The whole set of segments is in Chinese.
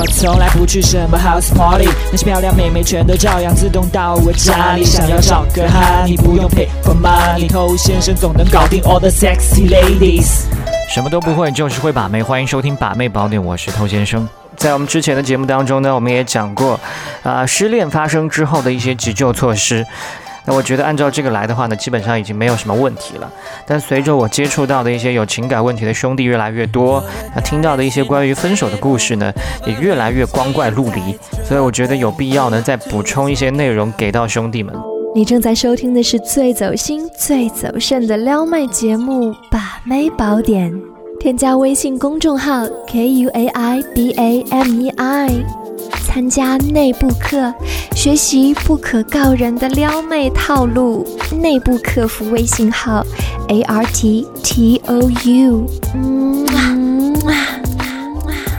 我从来不去什么 house party，那些漂亮妹妹全都照样自动到我家里。想要找个哈，你不用 pay for money，偷先生总能搞定 all the sexy ladies。什么都不会，就是会把妹。欢迎收听《把妹宝典》，我是偷先生。在我们之前的节目当中呢，我们也讲过，啊，失恋发生之后的一些急救措施。那我觉得按照这个来的话呢，基本上已经没有什么问题了。但随着我接触到的一些有情感问题的兄弟越来越多，那听到的一些关于分手的故事呢，也越来越光怪陆离。所以我觉得有必要呢，再补充一些内容给到兄弟们。你正在收听的是最走心、最走肾的撩妹节目《把妹宝典》，添加微信公众号 k u a i b a m e i。参加内部课，学习不可告人的撩妹套路。内部客服微信号：a r t t o u。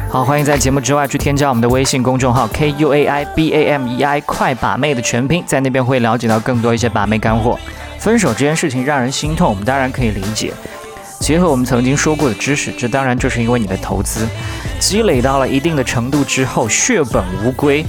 好，欢迎在节目之外去添加我们的微信公众号 k u a i b a m e i，快把妹的全拼，在那边会了解到更多一些把妹干货。分手这件事情让人心痛，我们当然可以理解。结合我们曾经说过的知识，这当然就是因为你的投资积累到了一定的程度之后，血本无归，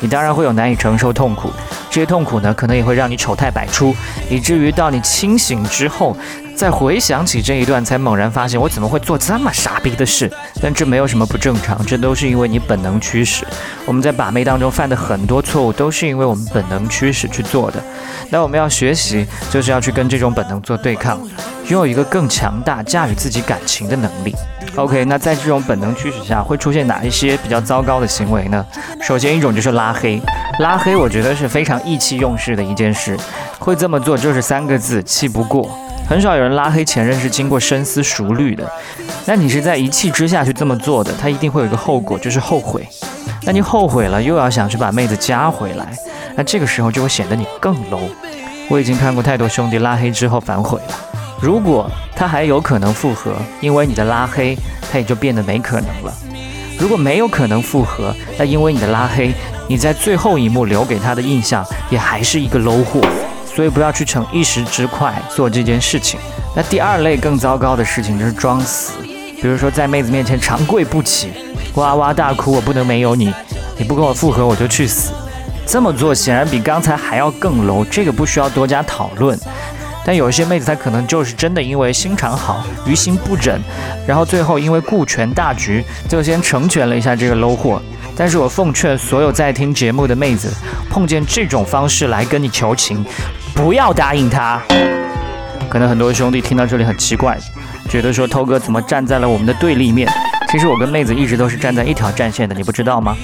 你当然会有难以承受痛苦。这些痛苦呢，可能也会让你丑态百出，以至于到你清醒之后。再回想起这一段，才猛然发现我怎么会做这么傻逼的事。但这没有什么不正常，这都是因为你本能驱使。我们在把妹当中犯的很多错误，都是因为我们本能驱使去做的。那我们要学习，就是要去跟这种本能做对抗，拥有一个更强大驾驭自己感情的能力。OK，那在这种本能驱使下，啊会出现哪一些比较糟糕的行为呢？首先一种就是拉黑，拉黑我觉得是非常意气用事的一件事，会这么做就是三个字：气不过。很少有人拉黑前任是经过深思熟虑的，那你是在一气之下去这么做的，他一定会有一个后果，就是后悔。那你后悔了，又要想去把妹子加回来，那这个时候就会显得你更 low。我已经看过太多兄弟拉黑之后反悔了。如果他还有可能复合，因为你的拉黑，他也就变得没可能了。如果没有可能复合，那因为你的拉黑，你在最后一幕留给他的印象也还是一个 low 货。所以不要去逞一时之快做这件事情。那第二类更糟糕的事情就是装死，比如说在妹子面前长跪不起，哇哇大哭，我不能没有你，你不跟我复合我就去死。这么做显然比刚才还要更 low，这个不需要多加讨论。但有一些妹子她可能就是真的因为心肠好，于心不忍，然后最后因为顾全大局，就先成全了一下这个 low 货。但是我奉劝所有在听节目的妹子，碰见这种方式来跟你求情。不要答应他。可能很多兄弟听到这里很奇怪，觉得说涛哥怎么站在了我们的对立面？其实我跟妹子一直都是站在一条战线的，你不知道吗？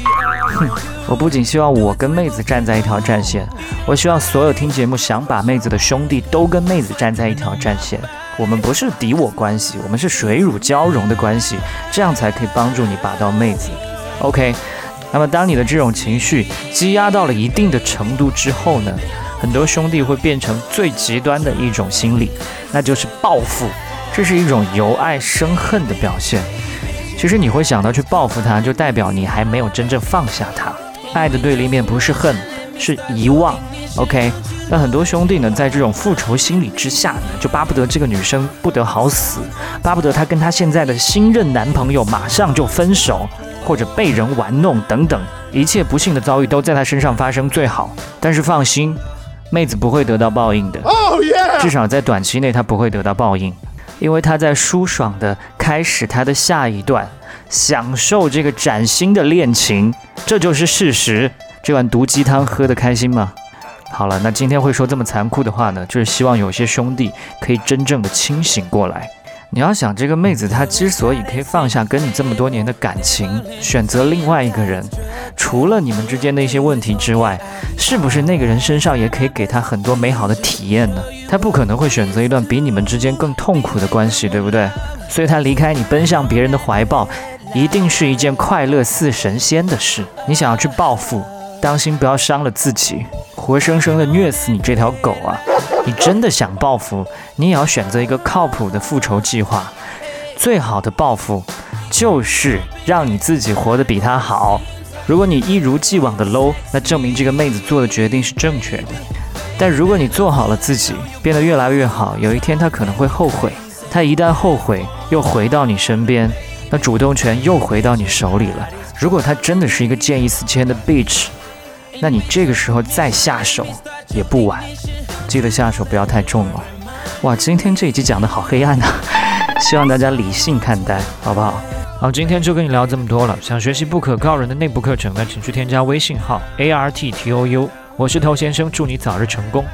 哼，我不仅希望我跟妹子站在一条战线，我希望所有听节目想把妹子的兄弟都跟妹子站在一条战线。我们不是敌我关系，我们是水乳交融的关系，这样才可以帮助你把到妹子。OK，那么当你的这种情绪积压到了一定的程度之后呢？很多兄弟会变成最极端的一种心理，那就是报复。这是一种由爱生恨的表现。其实你会想到去报复他，就代表你还没有真正放下他。爱的对立面不是恨，是遗忘。OK，那很多兄弟呢，在这种复仇心理之下呢，就巴不得这个女生不得好死，巴不得她跟她现在的新任男朋友马上就分手，或者被人玩弄等等，一切不幸的遭遇都在她身上发生最好。但是放心。妹子不会得到报应的，至少在短期内她不会得到报应，因为他在舒爽的开始他的下一段，享受这个崭新的恋情，这就是事实。这碗毒鸡汤喝得开心吗？好了，那今天会说这么残酷的话呢，就是希望有些兄弟可以真正的清醒过来。你要想这个妹子，她之所以可以放下跟你这么多年的感情，选择另外一个人，除了你们之间的一些问题之外，是不是那个人身上也可以给她很多美好的体验呢？她不可能会选择一段比你们之间更痛苦的关系，对不对？所以她离开你，奔向别人的怀抱，一定是一件快乐似神仙的事。你想要去报复，当心不要伤了自己，活生生的虐死你这条狗啊！你真的想报复，你也要选择一个靠谱的复仇计划。最好的报复，就是让你自己活得比他好。如果你一如既往的 low，那证明这个妹子做的决定是正确的。但如果你做好了自己，变得越来越好，有一天她可能会后悔。她一旦后悔，又回到你身边，那主动权又回到你手里了。如果她真的是一个见异思迁的 bitch，那你这个时候再下手也不晚，记得下手不要太重了。哇，今天这一集讲的好黑暗呐，希望大家理性看待，好不好？好，今天就跟你聊这么多了。想学习不可告人的内部课程，呢请去添加微信号 a r t t o u，我是头先生，祝你早日成功。